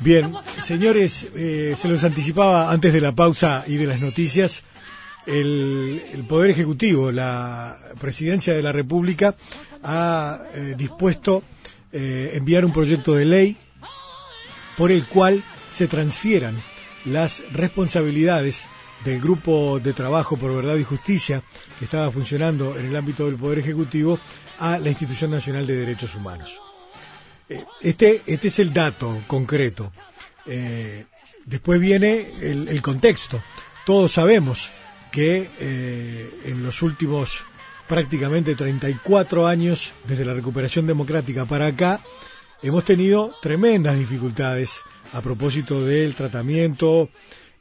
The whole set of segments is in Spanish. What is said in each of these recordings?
Bien, señores, eh, se los anticipaba antes de la pausa y de las noticias. El, Poder Ejecutivo, la Presidencia de la República, ha eh, dispuesto eh, enviar un proyecto de ley por el cual se transfieran las responsabilidades del grupo de trabajo por verdad y justicia que estaba funcionando en el ámbito del Poder Ejecutivo a la Institución Nacional de Derechos Humanos. Eh, este, este es el dato concreto. Eh, después viene el, contexto. Todos sabemos que eh, en los últimos prácticamente 34 años, desde la recuperación democrática para acá, hemos tenido tremendas dificultades a propósito del tratamiento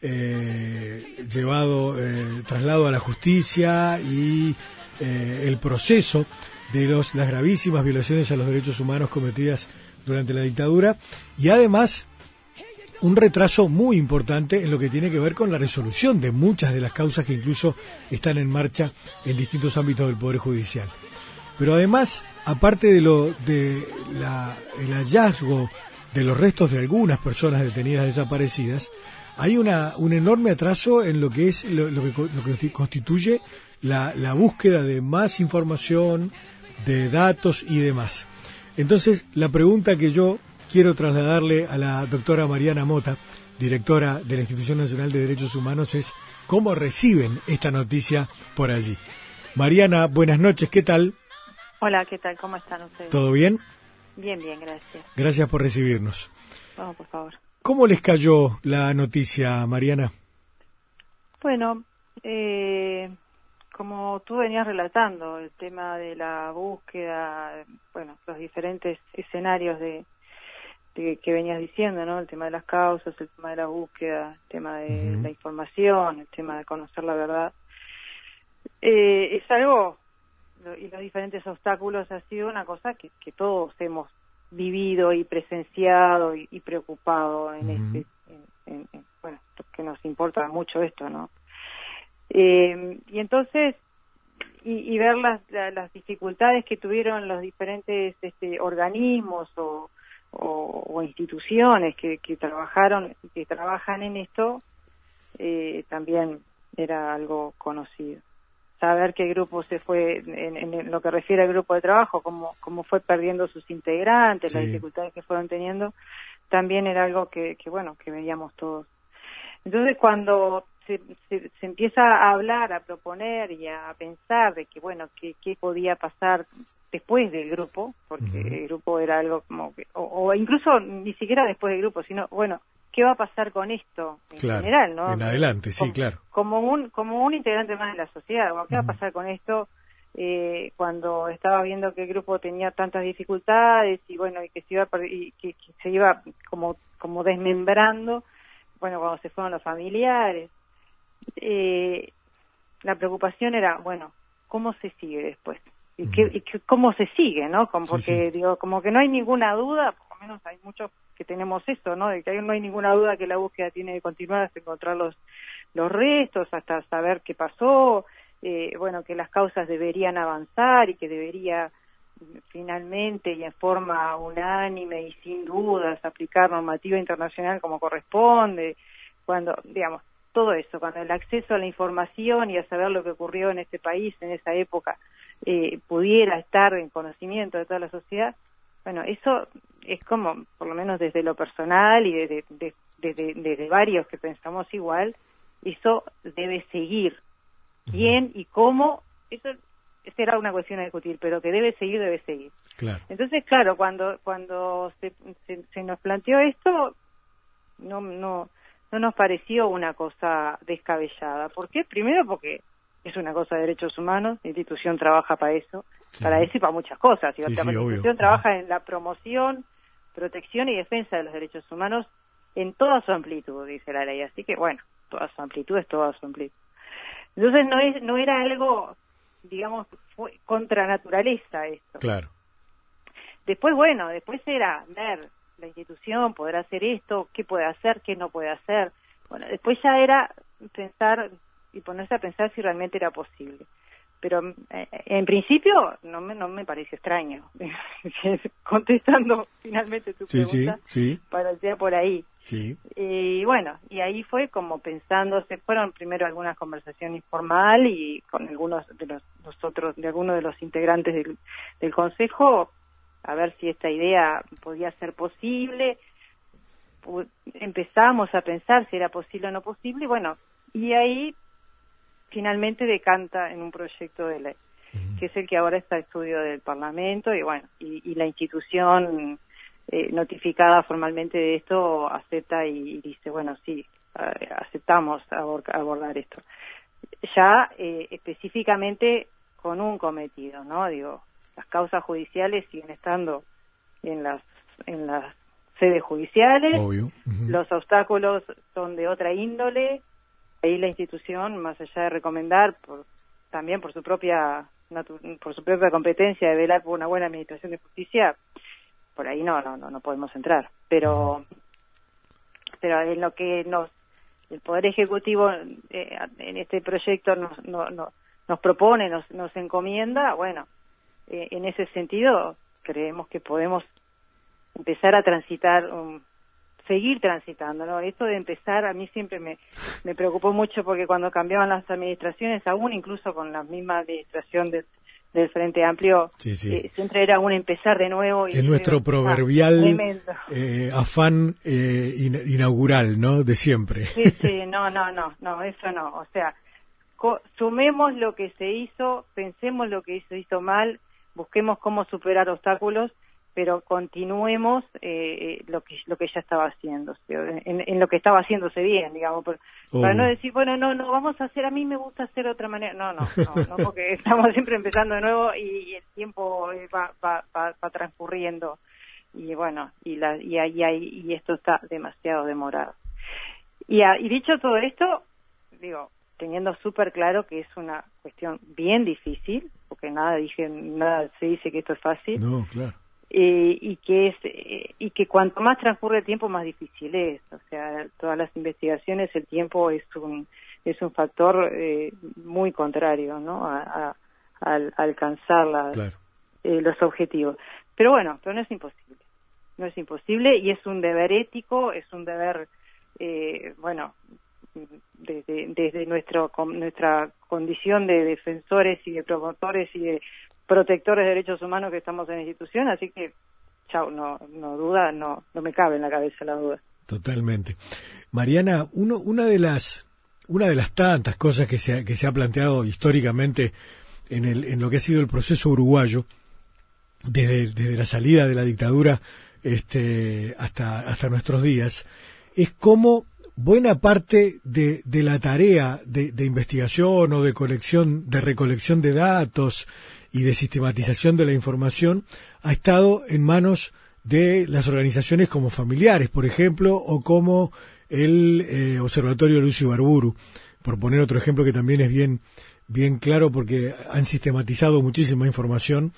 llevado, traslado a la justicia y el proceso de los, las gravísimas violaciones a los derechos humanos cometidas durante la dictadura y además un retraso muy importante en lo que tiene que ver con la resolución de muchas de las causas que incluso están en marcha en distintos ámbitos del Poder Judicial. Pero además, aparte de lo de el hallazgo de los restos de algunas personas detenidas desaparecidas, hay una, un enorme atraso en lo que es lo, que, lo que, constituye la, la búsqueda de más información, de datos y demás. Entonces, la pregunta que yo quiero trasladarle a la doctora Mariana Mota, directora de la Institución Nacional de Derechos Humanos, es cómo reciben esta noticia por allí. Mariana, buenas noches, ¿qué tal? Hola, ¿qué tal? ¿Cómo están ustedes? ¿Todo bien? Bien, bien, gracias. Gracias por recibirnos. Vamos, por favor. ¿Cómo les cayó la noticia, Mariana? Bueno, eh, como tú venías relatando, el tema de la búsqueda, bueno, los diferentes escenarios de, que venías diciendo, ¿no? El tema de las causas, el tema de la búsqueda, el tema de la información, el tema de conocer la verdad. Eh, es algo, y los diferentes obstáculos ha sido una cosa que, que todos hemos vivido y presenciado y, preocupado en este, en, bueno, que nos importa mucho esto, ¿no? Eh, y entonces, y, ver las, las dificultades que tuvieron los diferentes este, organismos o, o, instituciones que, que trabajaron, que trabajan en esto, eh, también era algo conocido. Saber qué grupo se fue, en, lo que refiere al grupo de trabajo, cómo, cómo fue perdiendo sus integrantes, las dificultades que fueron teniendo, también era algo que, que, bueno, que veíamos todos. Entonces, cuando se, se, empieza a hablar, a proponer y a pensar de que, bueno, qué, podía pasar después del grupo, porque el grupo era algo como que, o, incluso ni siquiera después del grupo, sino, bueno, ¿qué va a pasar con esto en general, no? En adelante, sí, claro. Como un, como un integrante más de la sociedad, ¿qué va a pasar con esto? Eh, cuando estaba viendo que el grupo tenía tantas dificultades y bueno y que se iba y que, que se iba como como desmembrando bueno cuando se fueron los familiares eh, la preocupación era, bueno, ¿cómo se sigue después? ¿Y, qué, cómo se sigue, no? Como, porque, digo, como que no hay ninguna duda, por lo menos hay muchos que tenemos eso, ¿no? De que no hay ninguna duda que la búsqueda tiene que continuar hasta encontrar los, los restos, hasta saber qué pasó, eh, bueno, que las causas deberían avanzar y que debería finalmente y en forma unánime y sin dudas aplicar normativa internacional como corresponde, cuando, digamos, todo eso, cuando el acceso a la información y a saber lo que ocurrió en este país en esa época eh, pudiera estar en conocimiento de toda la sociedad, bueno, eso es como, por lo menos desde lo personal y desde, desde, varios que pensamos igual, eso debe seguir. ¿Quién y cómo? Eso será una cuestión a discutir, pero que debe seguir, debe seguir. Entonces, claro, cuando cuando se, se, nos planteó esto, no no no nos pareció una cosa descabellada. ¿Por qué? Primero porque es una cosa de derechos humanos, la institución trabaja para eso, para eso y para muchas cosas. la institución trabaja en la promoción, protección y defensa de los derechos humanos en toda su amplitud, dice la ley. Así que, bueno, toda su amplitud es toda su amplitud. Entonces no, es, no era algo, digamos, contra naturaleza esto. Claro. Después, bueno, después era ver la institución podrá hacer esto, qué puede hacer, qué no puede hacer. Bueno, después ya era pensar y ponerse a pensar si realmente era posible. pero eh, en principio no me, no me parece extraño. Contestando finalmente tu pregunta, sí, parecía por ahí. Sí. Y bueno, y ahí fue como pensando, se fueron primero algunas conversaciones informal y con algunos de los, otros, de algunos de los integrantes del, del consejo, a ver si esta idea podía ser posible. Empezamos a pensar si era posible o no posible, y bueno, y ahí finalmente decanta en un proyecto de ley, que es el que ahora está a estudio del Parlamento y bueno, y, la institución eh, notificada formalmente de esto acepta y, dice, bueno, sí, aceptamos abordar esto. Ya eh, específicamente con un cometido, ¿no? Digo, las causas judiciales siguen estando en las en las sedes judiciales, los obstáculos son de otra índole, ahí la institución, más allá de recomendar, por, también por su propia por su propia competencia de velar por una buena administración de justicia, por ahí no, no, no, no podemos entrar. Pero, pero en lo que nos, el Poder Ejecutivo eh, en este proyecto nos, no, nos propone, nos, nos encomienda, bueno, eh, en ese sentido creemos que podemos empezar a transitar un, seguir transitando, ¿no? Esto de empezar a mí siempre me, me preocupó mucho porque cuando cambiaban las administraciones, aún incluso con la misma administración del Frente Amplio, eh, siempre era un empezar de nuevo. Y nuestro proverbial eh, afán eh, inaugural, ¿no? De siempre. Sí, sí, no, no, no, no, eso no. O sea, sumemos lo que se hizo, pensemos lo que se hizo mal, busquemos cómo superar obstáculos pero continuemos eh, eh, lo que lo que ya estaba haciendo en, lo que estaba haciéndose bien digamos para no decir bueno no no vamos a hacer a mí me gusta hacer de otra manera no no no, porque estamos siempre empezando de nuevo y, el tiempo eh, va, va, va, transcurriendo. Y bueno y la y ahí y, esto está demasiado demorado. Y, y dicho todo esto digo teniendo súper claro que es una cuestión bien difícil porque nada dije nada se dice que esto es fácil. No claro. Eh, y que es eh, y que cuanto más transcurre el tiempo más difícil es. O sea todas las investigaciones el tiempo es un es un factor eh, muy contrario no a, alcanzar los objetivos. Pero bueno pero no es imposible. No es imposible y es un deber ético es un deber bueno desde, desde nuestro nuestra condición de defensores y de promotores y de protectores de derechos humanos que estamos en la institución, así que, chao, no, no duda, no, no me cabe en la cabeza la duda. Totalmente. Mariana, uno, una de las, una de las tantas cosas que se ha, que se ha planteado históricamente en, el, en lo que ha sido el proceso uruguayo, desde, desde la salida de la dictadura este, hasta, hasta nuestros días, es cómo buena parte de, de la tarea de, de, investigación o de colección, de recolección de datos y de sistematización de la información ha estado en manos de las organizaciones como familiares, por ejemplo, o como el eh, Observatorio Lucio Barburu, por poner otro ejemplo que también es bien, bien claro porque han sistematizado muchísima información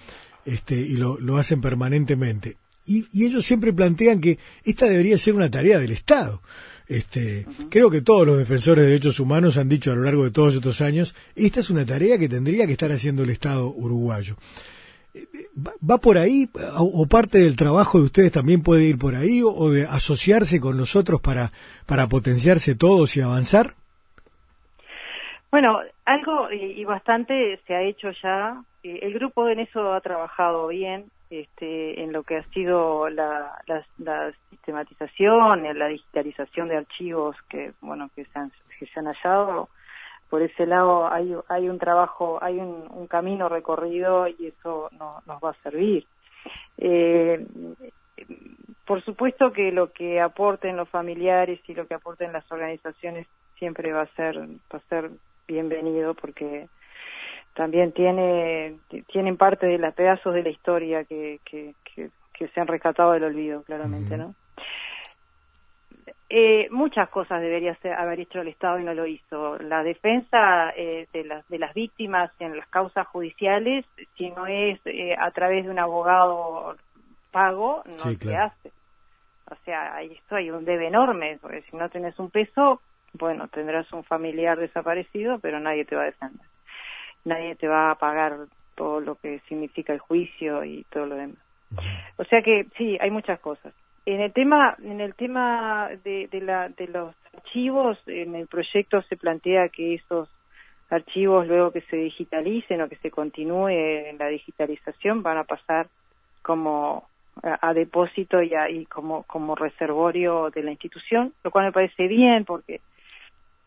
este, y lo, lo hacen permanentemente. Y, y ellos siempre plantean que esta debería ser una tarea del Estado. Este, Creo que todos los defensores de derechos humanos han dicho a lo largo de todos estos años, esta es una tarea que tendría que estar haciendo el Estado uruguayo. Eh, ¿Va por ahí o parte del trabajo de ustedes también puede ir por ahí o de asociarse con nosotros para, para potenciarse todos y avanzar? Bueno, algo y bastante se ha hecho ya. Eh, el grupo en eso ha trabajado bien este, en lo que ha sido la, la, sistematización, la digitalización de archivos que bueno que se han, que se han hallado. Por ese lado hay, hay un trabajo, hay un, camino recorrido y eso no, nos va a servir. Eh, por supuesto que lo que aporten los familiares y lo que aporten las organizaciones siempre va a ser va a ser bienvenido porque también tiene tienen parte de los pedazos de la historia que, que, que, se han rescatado del olvido, claramente, ¿no? Eh, muchas cosas debería ser, haber hecho el Estado y no lo hizo. La defensa eh, de, las, de las víctimas en las causas judiciales, si no es eh, a través de un abogado pago, no se hace. O sea, esto hay un debe enorme, porque si no tenés un peso, bueno, tendrás un familiar desaparecido, pero nadie te va a defender nadie te va a pagar todo lo que significa el juicio y todo lo demás. O sea que sí, hay muchas cosas. En el tema, en el tema de, de, la, de los archivos, en el proyecto se plantea que esos archivos luego que se digitalicen o que se continúe en la digitalización van a pasar como a, depósito y, a, y como, como reservorio de la institución, lo cual me parece bien porque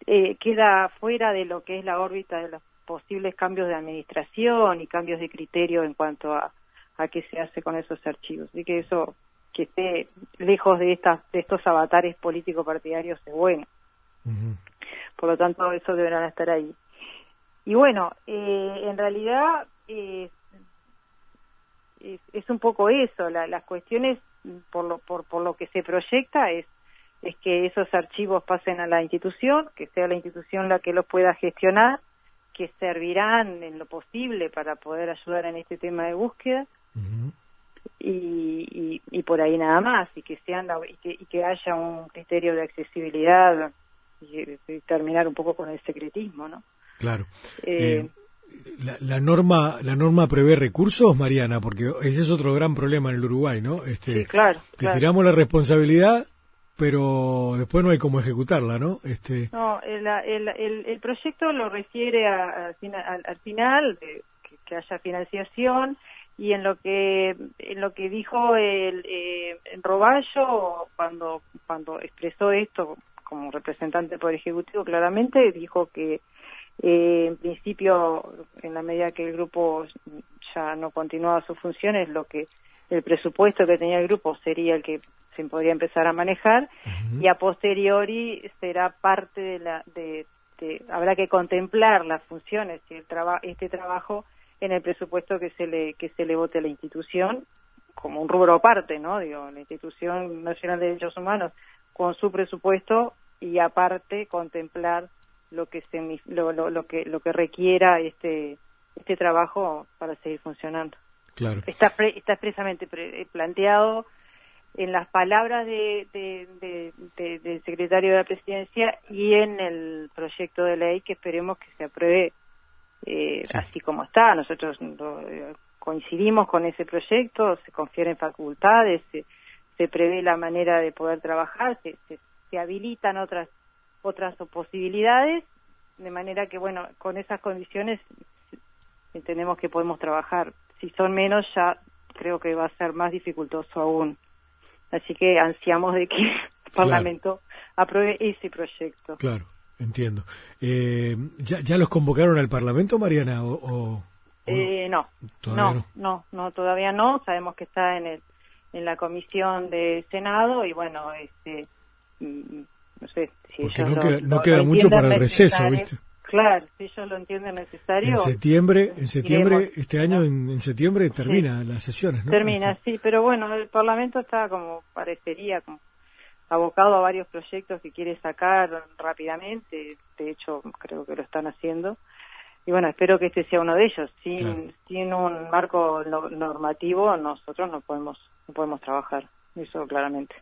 eh, queda fuera de lo que es la órbita de los posibles cambios de administración y cambios de criterio en cuanto a, a qué se hace con esos archivos. Así que eso, que esté lejos de, estas, de estos avatares político-partidarios es bueno. Por lo tanto, eso deberán estar ahí. Y bueno, eh, en realidad eh, es, un poco eso, la, las cuestiones por lo, por, por lo que se proyecta es es que esos archivos pasen a la institución, que sea la institución la que los pueda gestionar, que servirán en lo posible para poder ayudar en este tema de búsqueda y, y, por ahí nada más y que sean y, que, y que haya un criterio de accesibilidad y, terminar un poco con el secretismo, ¿no? Claro. Eh, eh, la, norma la norma prevé recursos, Mariana, porque ese es otro gran problema en el Uruguay, ¿no? Este, claro, tiramos la responsabilidad, pero después no hay cómo ejecutarla, ¿no? Este... No, el, el, el, proyecto lo refiere a, al, final, que, que, haya financiación y en lo que en lo que dijo el, eh, Roballo cuando cuando expresó esto como representante por ejecutivo claramente dijo que eh, en principio, en la medida que el grupo ya no continuaba sus funciones, lo que el presupuesto que tenía el grupo sería el que se podría empezar a manejar y a posteriori será parte de la de, habrá que contemplar las funciones y el este trabajo en el presupuesto que se le que se le vote a la institución como un rubro aparte, ¿no? Digo, la institución nacional de derechos humanos con su presupuesto y aparte contemplar lo que se, lo, lo, que lo que requiera este este trabajo para seguir funcionando. Claro. Está está expresamente eh, planteado en las palabras de, del secretario de la presidencia y en el proyecto de ley que esperemos que se apruebe eh, así como está. Nosotros eh, coincidimos con ese proyecto, se confieren facultades, se, se prevé la manera de poder trabajar, se, se habilitan otras otras posibilidades, de manera que, bueno, con esas condiciones entendemos que podemos trabajar. Si son menos, ya creo que va a ser más dificultoso aún. Así que ansiamos de que el Parlamento apruebe ese proyecto. Claro, entiendo. Eh, ¿ya, ¿Ya los convocaron al Parlamento, Mariana? O, eh, no, no, no, no, todavía no. Sabemos que está en el en la comisión de Senado y bueno, este mm, no sé si Porque no, queda, no queda mucho para el receso, ¿viste? Claro, si ellos lo entienden necesario. En septiembre, en septiembre, este año en, septiembre termina las sesiones, ¿no? Termina, este. sí, pero bueno, el Parlamento está como parecería como abocado a varios proyectos que quiere sacar rápidamente, de hecho creo que lo están haciendo. Y bueno, espero que este sea uno de ellos. Sin, sin un marco normativo nosotros no podemos no podemos trabajar, eso claramente.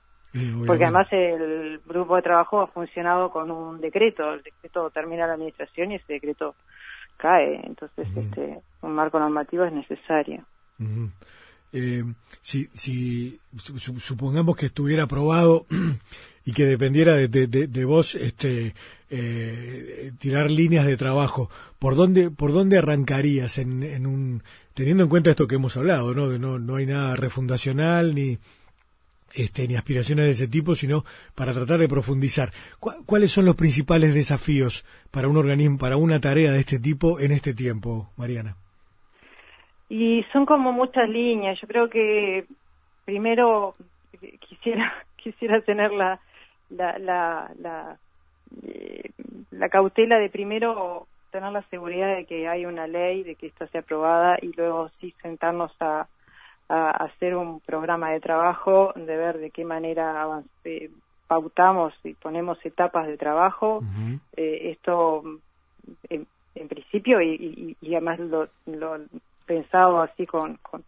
Porque además el grupo de trabajo ha funcionado con un decreto, el decreto termina la administración y ese decreto cae, entonces este un marco normativo es necesario. eh, si, si supongamos que estuviera aprobado y que dependiera de, de, vos este eh, tirar líneas de trabajo, ¿por dónde por dónde arrancarías en, en un teniendo en cuenta esto que hemos hablado, no de no no hay nada refundacional ni este, ni aspiraciones de ese tipo, sino para tratar de profundizar. ¿Cuáles son los principales desafíos para un organismo, para una tarea de este tipo en este tiempo, Mariana? Y son como muchas líneas. Yo creo que primero quisiera quisiera tener la la la, la, eh, la cautela de primero tener la seguridad de que hay una ley, de que esta sea aprobada y luego sí sentarnos a a hacer un programa de trabajo, de ver de qué manera pautamos y ponemos etapas de trabajo. eh, esto, en, principio, y, y, además lo, lo, pensado así con, con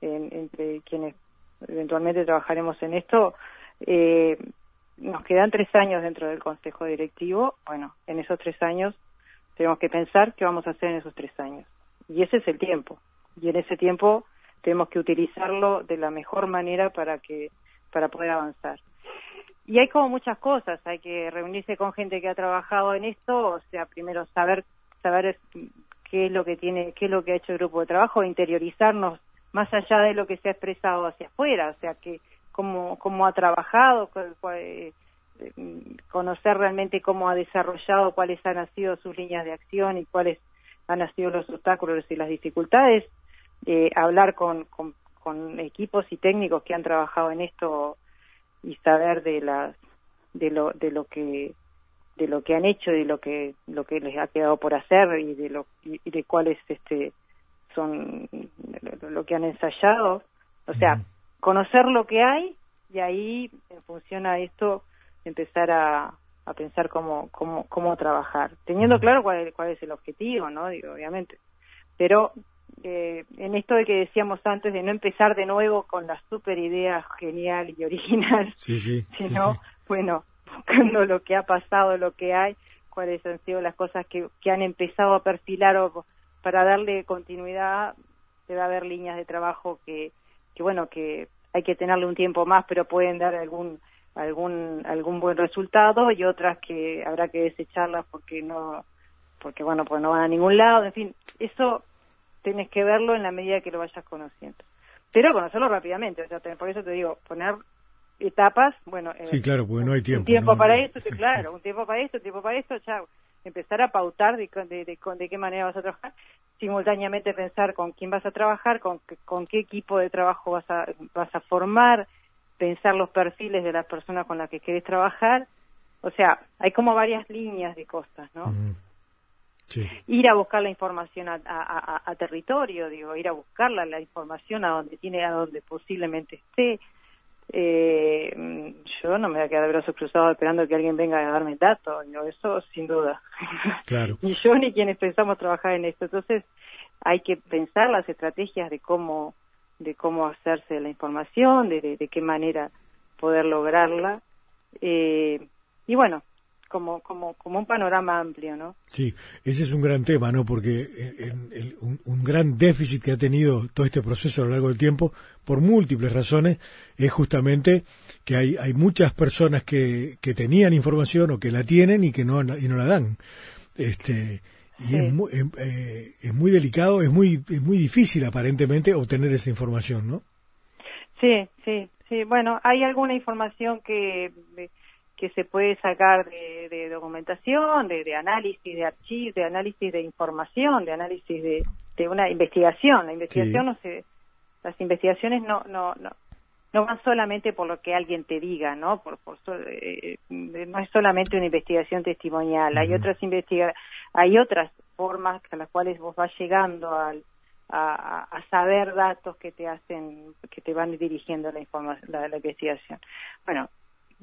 entre quienes eventualmente trabajaremos en esto, eh, nos quedan tres años dentro del Consejo Directivo. Bueno, en esos tres años tenemos que pensar qué vamos a hacer en esos tres años. y ese es el tiempo. Y en ese tiempo tenemos que utilizarlo de la mejor manera para que para poder avanzar. Y hay como muchas cosas, hay que reunirse con gente que ha trabajado en esto, o sea, primero saber saber qué es lo que tiene, qué es lo que ha hecho el grupo de trabajo, interiorizarnos más allá de lo que se ha expresado hacia afuera, o sea, que cómo, cómo ha trabajado, eh, conocer realmente cómo ha desarrollado, cuáles han sido sus líneas de acción y cuáles han sido los obstáculos y las dificultades, eh, hablar con, con, con, equipos y técnicos que han trabajado en esto y saber de las de lo de lo que de lo que han hecho y lo que lo que les ha quedado por hacer y de lo y de cuáles este son lo, que han ensayado. O sea conocer lo que hay y ahí en función a esto empezar a, a pensar cómo cómo cómo trabajar. Teniendo claro cuál, cuál es el objetivo no digo obviamente. Pero eh, en esto de que decíamos antes de no empezar de nuevo con la super idea genial y original sino bueno buscando lo que ha pasado lo que hay cuáles han sido las cosas que, que han empezado a perfilar o para darle continuidad debe haber líneas de trabajo que que bueno que hay que tenerle un tiempo más pero pueden dar algún algún algún buen resultado y otras que habrá que desecharlas porque no porque bueno pues no van a ningún lado en fin eso tienes que verlo en la medida que lo vayas conociendo. Pero conocerlo rápidamente o sea por eso te digo poner etapas bueno eh, sí claro porque no hay tiempo un tiempo para esto claro un tiempo para esto un tiempo para esto chao. Empezar a pautar de, de, de, de, qué manera vas a trabajar simultáneamente pensar con quién vas a trabajar con, con qué equipo de trabajo vas a vas a formar pensar los perfiles de las personas con las que querés trabajar. O sea, hay como varias líneas de cosas, ¿no? Sí. Ir a buscar la información a, a, a, territorio, digo, ir a buscarla, la información a donde tiene, a donde posiblemente esté. Eh, yo no me voy a quedar de brazos cruzados esperando que alguien venga a darme datos, eso sin duda. Claro. ni yo ni quienes pensamos trabajar en esto. Entonces, hay que pensar las estrategias de cómo de cómo hacerse la información, de, de, qué manera poder lograrla. Eh, y bueno, como, como, como un panorama amplio, ¿no? Sí, ese es un gran tema, ¿no? Porque en, un, un, gran déficit que ha tenido todo este proceso a lo largo del tiempo, por múltiples razones, es justamente que hay, hay muchas personas que, que tenían información o que la tienen y que no, y no la dan. Este, y es, muy, eh, es muy delicado, es muy, es muy difícil aparentemente obtener esa información, ¿no? Sí, sí, sí. Bueno, hay alguna información que, que se puede sacar de, de documentación, de, de, análisis de archivos, de análisis de información, de análisis de, de una investigación. La investigación no se, las investigaciones no, no, no, no van solamente por lo que alguien te diga, ¿no? Por, por eh, no es solamente una investigación testimonial, hay otras investiga hay otras formas a las cuales vos vas llegando al, a, a, saber datos que te hacen, que te van dirigiendo la información, la, la investigación. Bueno,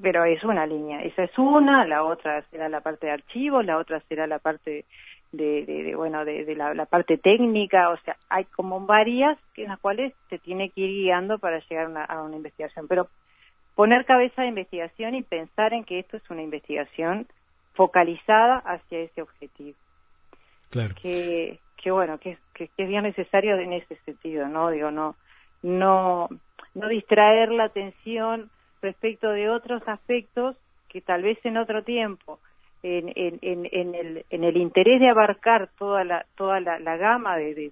pero es una línea, esa es una, la otra será la parte de archivos, la otra será la parte de, de, bueno de, de la, parte técnica. O sea hay como varias en las cuales se tiene que ir guiando para llegar a una investigación. Pero poner cabeza de investigación y pensar en que esto es una investigación focalizada hacia ese objetivo. Claro. Que que bueno que, que, que es bien necesario en ese sentido no digo no no no distraer la atención respecto de otros aspectos que tal vez en otro tiempo en, en, en, el, en el interés de abarcar toda la, toda la, gama de, de,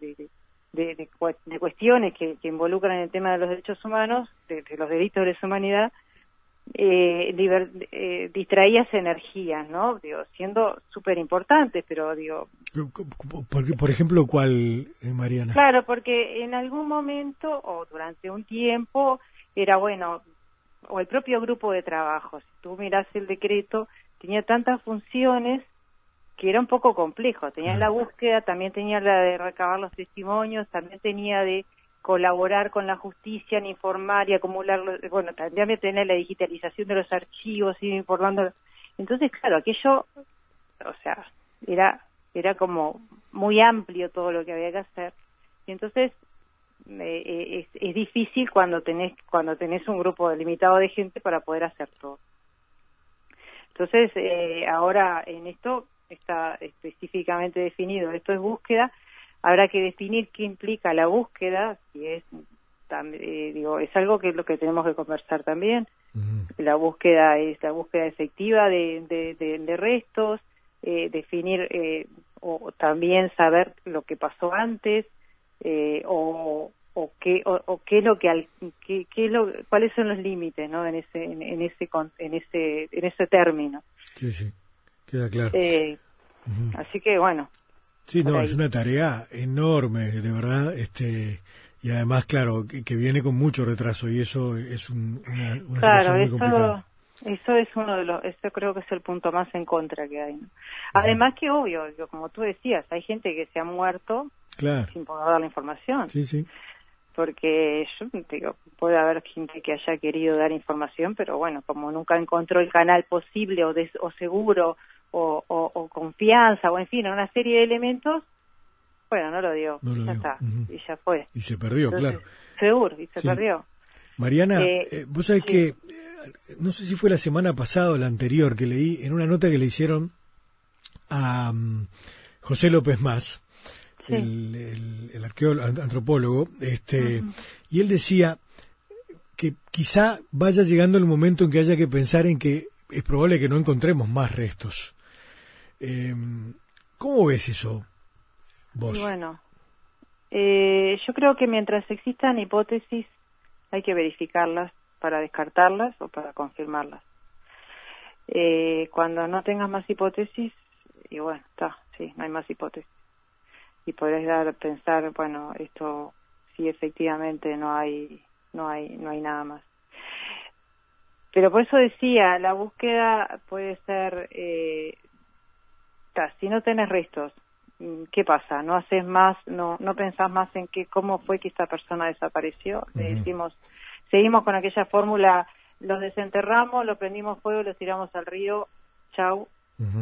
de, de, cuestiones que, que, involucran el tema de los derechos humanos, de, los delitos de humanidad, eh, eh, distraías energías, ¿no? Digo, siendo súper importantes, pero digo... Por, por ejemplo, ¿cuál, eh, Mariana? Claro, porque en algún momento o durante un tiempo era, bueno, o el propio grupo de trabajo, si tú miras el decreto, tenía tantas funciones que era un poco complejo. Tenía la búsqueda, también tenía la de recabar los testimonios, también tenía de colaborar con la justicia en informar y acumular, bueno, también tenía la digitalización de los archivos, y informando. Entonces, claro, aquello, o sea, era era como muy amplio todo lo que había que hacer. Y entonces eh, es, es, difícil cuando tenés cuando tenés un grupo limitado de gente para poder hacer todo. Entonces, eh, ahora en esto está específicamente definido, esto es búsqueda, habrá que definir qué implica la búsqueda, si es eh, digo, es algo que es lo que tenemos que conversar también. La búsqueda es la búsqueda efectiva de, de, restos, eh, definir eh, o también saber lo que pasó antes o, o qué o, qué es lo que, al, qué, qué lo, cuáles son los límites no en ese en, ese en ese en ese término. Sí sí queda claro. Así que bueno sí no es una tarea enorme de verdad este y además, claro, que, viene con mucho retraso y eso es una, una claro, muy eso, complicada. Eso es uno de los, eso creo que es el punto más en contra que hay. Además que obvio, como tú decías, hay gente que se ha muerto sin poder dar la información. Sí, sí. Porque yo digo, puede haber gente que haya querido dar información, pero bueno, como nunca encontró el canal posible o, o seguro o, o, confianza o en fin, una serie de elementos, bueno, no lo dio, ya está, y ya fue. Y se perdió, claro. Seguro, y se perdió. Mariana, eh, eh, vos sabés que, eh, no sé si fue la semana pasada o la anterior, que leí en una nota que le hicieron a mm, José López Más, el, el, arqueólogo, antropólogo, este, y él decía que quizá vaya llegando el momento en que haya que pensar en que es probable que no encontremos más restos. Em, ¿Cómo ves eso? Bueno, eh, yo creo que mientras existan hipótesis hay que verificarlas para descartarlas o para confirmarlas. Eh, cuando no tengas más hipótesis, y bueno, está, sí, no hay más hipótesis. Y podés dar, pensar, bueno, esto sí efectivamente no hay, no hay, no hay nada más. Pero por eso decía, la búsqueda puede ser, eh, si no tenés restos, ¿qué pasa? ¿No haces más, no, no pensás más en qué, cómo fue que esta persona desapareció? Le decimos, seguimos con aquella fórmula, los desenterramos, lo prendimos fuego, los tiramos al río, chau.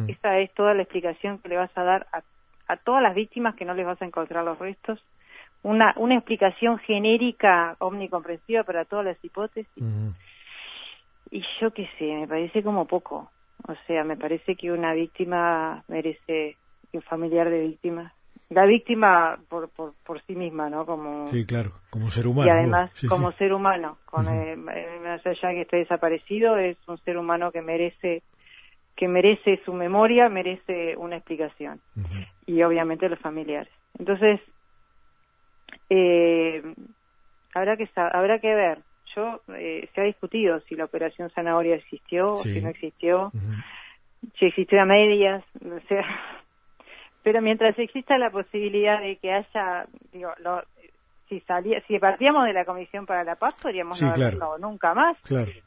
Esa es toda la explicación que le vas a dar a, a todas las víctimas que no les vas a encontrar los restos. Una, una explicación genérica, omnicomprensiva para todas las hipótesis. Y yo qué sé, me parece como poco. O sea, me parece que una víctima merece un familiar de víctima. La víctima por, por, por sí misma, ¿no? Como, sí, claro, como ser humano. Y además, como ser humano, con más allá que esté desaparecido, es un ser humano que merece que merece su memoria, merece una explicación. Y obviamente los familiares. Entonces, eh, habrá que habrá que ver. Yo eh, se ha discutido si la operación zanahoria existió o si no existió, si existió a medias, o sea, pero mientras exista la posibilidad de que haya, digo, si salía, si partíamos de la Comisión para la Paz, podríamos no nunca más.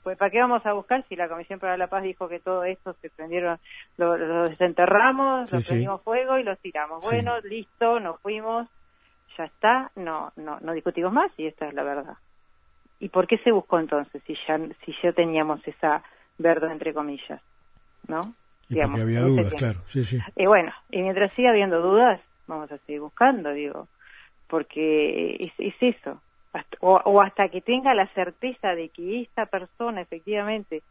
Pues ¿para qué vamos a buscar si la Comisión para la Paz dijo que todo esto se prendieron, lo, desenterramos, lo prendimos fuego y los tiramos? Bueno, listo, nos fuimos, ya está, no, no, no discutimos más y esta es la verdad. ¿Y por qué se buscó entonces si ya, si ya teníamos esa verdad entre comillas? ¿No? Y porque había dudas, claro, sí, sí. Y bueno, y mientras siga habiendo dudas, vamos a seguir buscando, digo, porque es, es eso. o, hasta que tenga la certeza de que esta persona efectivamente,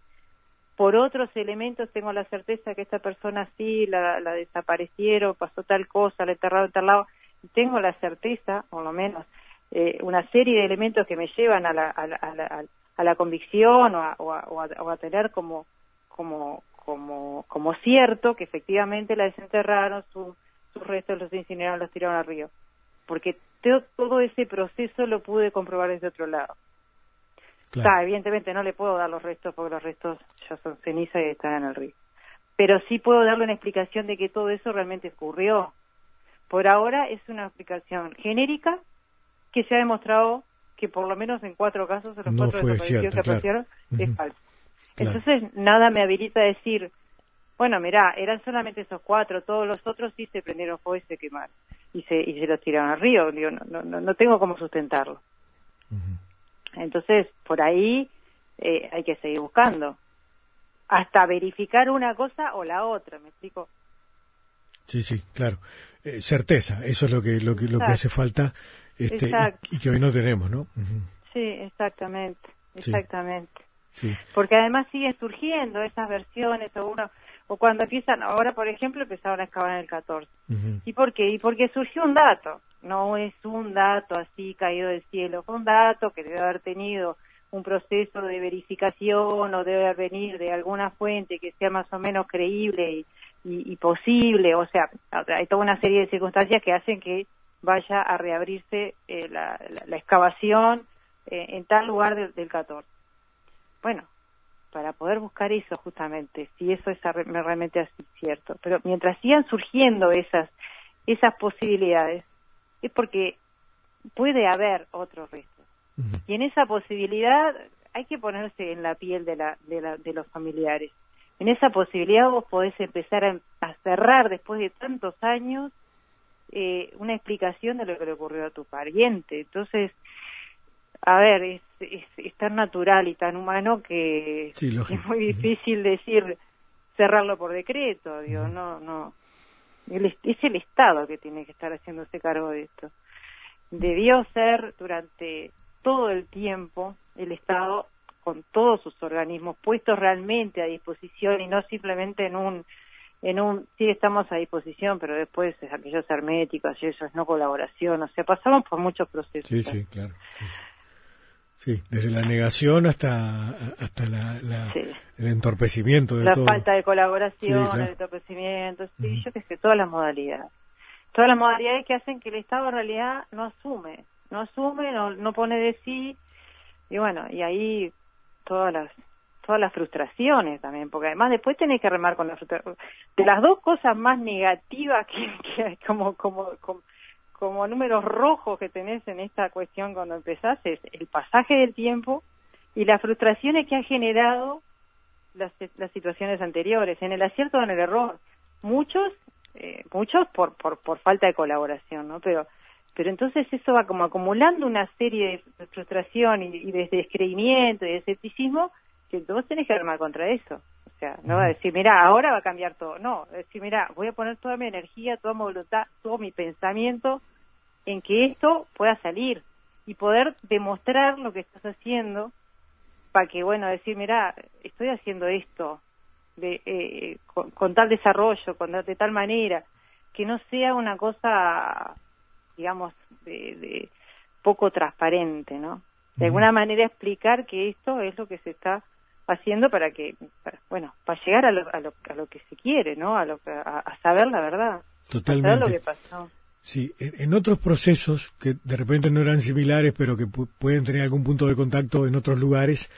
por otros elementos tengo la certeza que esta persona sí la, la desaparecieron, pasó tal cosa, la enterraron tal lado, tengo la certeza, por lo menos, eh, una serie de elementos que me llevan a la, a la, a la, convicción o a, o a, o a tener como como como, como cierto que efectivamente la desenterraron, sus restos los incineraron, los tiraron al río. Porque todo ese proceso lo pude comprobar desde otro lado. evidentemente no le puedo dar los restos porque los restos ya son ceniza y están en el río. Pero sí puedo darle una explicación de que todo eso realmente ocurrió. Por ahora es una explicación genérica que se ha demostrado que por lo menos en cuatro casos de los cuatro desaparecidos que aparecieron es falso. Entonces, nada me habilita a decir, bueno, mira, eran solamente esos cuatro, todos los otros sí se prendieron fuego y se quemaron. Y se, y se los tiraron al río. Digo, no, no, no tengo cómo sustentarlo. Entonces, por ahí eh, hay que seguir buscando. Hasta verificar una cosa o la otra, ¿me explico? Sí, sí, claro. Eh, certeza, eso es lo que, lo que, lo que hace falta este, y, que hoy no tenemos, ¿no? Sí, exactamente, exactamente. Porque además siguen surgiendo esas versiones, o uno, o cuando empiezan, ahora por ejemplo empezaron a excavar en el 14. ¿Y por qué? Y porque surgió un dato, no es un dato así caído del cielo, fue un dato que debe haber tenido un proceso de verificación o debe venir de alguna fuente que sea más o menos creíble y, posible, o sea, hay toda una serie de circunstancias que hacen que vaya a reabrirse eh, la, excavación eh, en tal lugar del 14. Bueno, para poder buscar eso justamente, si eso es realmente así cierto. Pero mientras sigan surgiendo esas, esas posibilidades, es porque puede haber otro resto. Y en esa posibilidad hay que ponerse en la piel de, la, de, la, de los familiares. En esa posibilidad vos podés empezar a, cerrar después de tantos años eh, una explicación de lo que le ocurrió a tu pariente. Entonces, a ver, es, es, tan natural y tan humano que es muy difícil decir cerrarlo por decreto, digo, no, no. es el Estado que tiene que estar haciéndose cargo de esto. Debió ser durante todo el tiempo el Estado con todos sus organismos puestos realmente a disposición y no simplemente en un en un sí estamos a disposición pero después es aquellos herméticos y eso es no colaboración o sea pasamos por muchos procesos. Sí sí claro. Sí, desde la negación hasta hasta la, el entorpecimiento de la falta de colaboración el entorpecimiento sí yo qué sé todas las modalidades. Todas las modalidades que hacen que el Estado en realidad no asume no asume, no, no pone de sí, y bueno, y ahí todas las todas las frustraciones también, porque además después tenés que remar con la frustración. De las dos cosas más negativas que, que como, como, como, como números rojos que tenés en esta cuestión cuando empezás es el pasaje del tiempo y las frustraciones que ha generado las, las situaciones anteriores, en el acierto o en el error. Muchos, eh, muchos por, por, por falta de colaboración, ¿no? Pero pero entonces eso va como acumulando una serie de frustración y, de descreimiento y de escepticismo que vos tenés que armar contra eso. O sea, no va a decir, mira, ahora va a cambiar todo. No, decir, mira, voy a poner toda mi energía, toda mi voluntad, todo mi pensamiento en que esto pueda salir y poder demostrar lo que estás haciendo para que, bueno, decir, mira, estoy haciendo esto de, eh, con, tal desarrollo, con, de tal manera, que no sea una cosa digamos, de, poco transparente, ¿no? De alguna manera explicar que esto es lo que se está haciendo para que, bueno, para llegar a lo, a lo, a lo que se quiere, ¿no? A, lo, a, saber la verdad. Totalmente. A saber lo que pasó. Sí, en, otros procesos que de repente no eran similares, pero que pueden tener algún punto de contacto en otros lugares,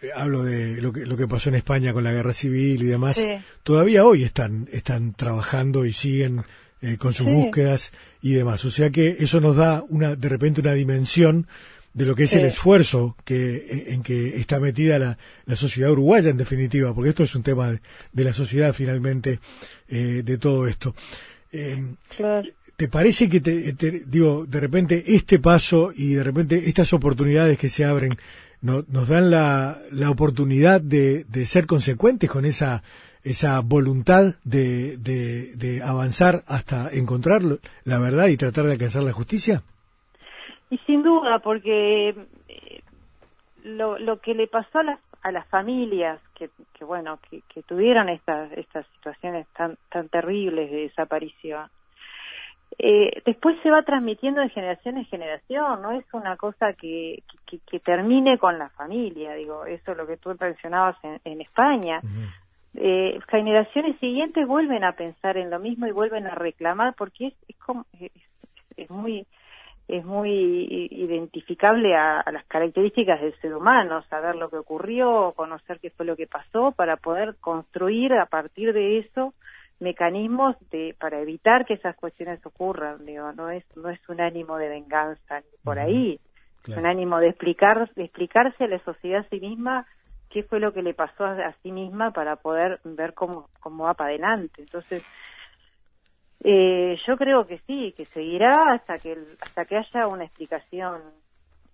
eh, hablo de lo que, lo que pasó en España con la guerra civil y demás, todavía hoy están, están trabajando y siguen eh, con sus búsquedas y demás. O sea que eso nos da una, de repente una dimensión de lo que es el esfuerzo que en que está metida la, la, sociedad uruguaya en definitiva, porque esto es un tema de, la sociedad finalmente eh, de todo esto. Em, ¿Te parece que te, digo de repente este paso y de repente estas oportunidades que se abren nos dan la, la oportunidad de, ser consecuentes con esa esa voluntad de, de, avanzar hasta encontrar la verdad y tratar de alcanzar la justicia? Y sin duda, porque eh, lo, lo que le pasó a las, a las familias que, que bueno, que, que tuvieron estas, estas situaciones tan, tan terribles de desaparición, eh, después se va transmitiendo de generación en generación, no es una cosa que, que, que termine con la familia, digo, eso es lo que tú mencionabas en, en España. Eh, generaciones siguientes vuelven a pensar en lo mismo y vuelven a reclamar porque es, es, como, es, muy es muy identificable a, las características del ser humano, saber lo que ocurrió, conocer qué fue lo que pasó para poder construir a partir de eso mecanismos de para evitar que esas cuestiones ocurran, digo, no es no es un ánimo de venganza ni por ahí, es un ánimo de explicar de explicarse a la sociedad a sí misma qué fue lo que le pasó a, sí misma para poder ver cómo, cómo va para adelante. Entonces, eh, yo creo que sí, que seguirá hasta que, hasta que haya una explicación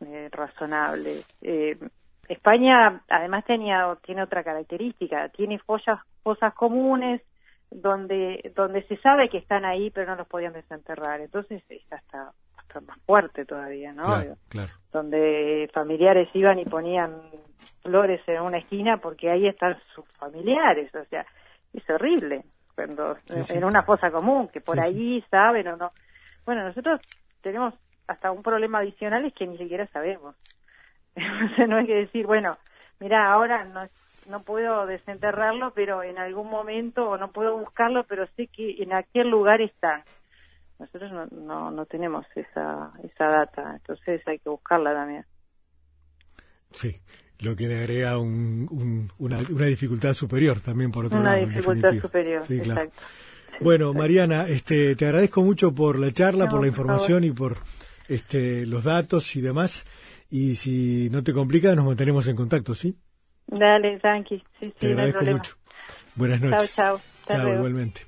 eh, razonable. Eh, España además tenía, tiene otra característica, tiene fosas, fosas comunes donde, donde se sabe que están ahí pero no los podían desenterrar. Entonces está hasta, hasta más fuerte todavía, ¿no? claro. Donde familiares iban y ponían flores en una esquina porque ahí están sus familiares, o sea, es horrible cuando en una fosa común, que por ahí saben o no. Bueno, nosotros tenemos hasta un problema adicional es que ni siquiera sabemos. o no hay que decir, bueno, mira, ahora no, no puedo desenterrarlo, pero en algún momento, o no puedo buscarlo, pero sé que en aquel lugar está. Nosotros no, no, no tenemos esa, esa data, entonces hay que buscarla también. Sí, lo que le agrega un, una, una, dificultad superior también por otro lado. Una dificultad superior, exacto. bueno, Mariana, este, te agradezco mucho por la charla, por la información y por este, los datos y demás. Y si no te complica, nos mantenemos en contacto, ¿sí? Dale, tranqui. Sí, sí, te agradezco mucho. Buenas noches. Chao, chao. Chao, igualmente.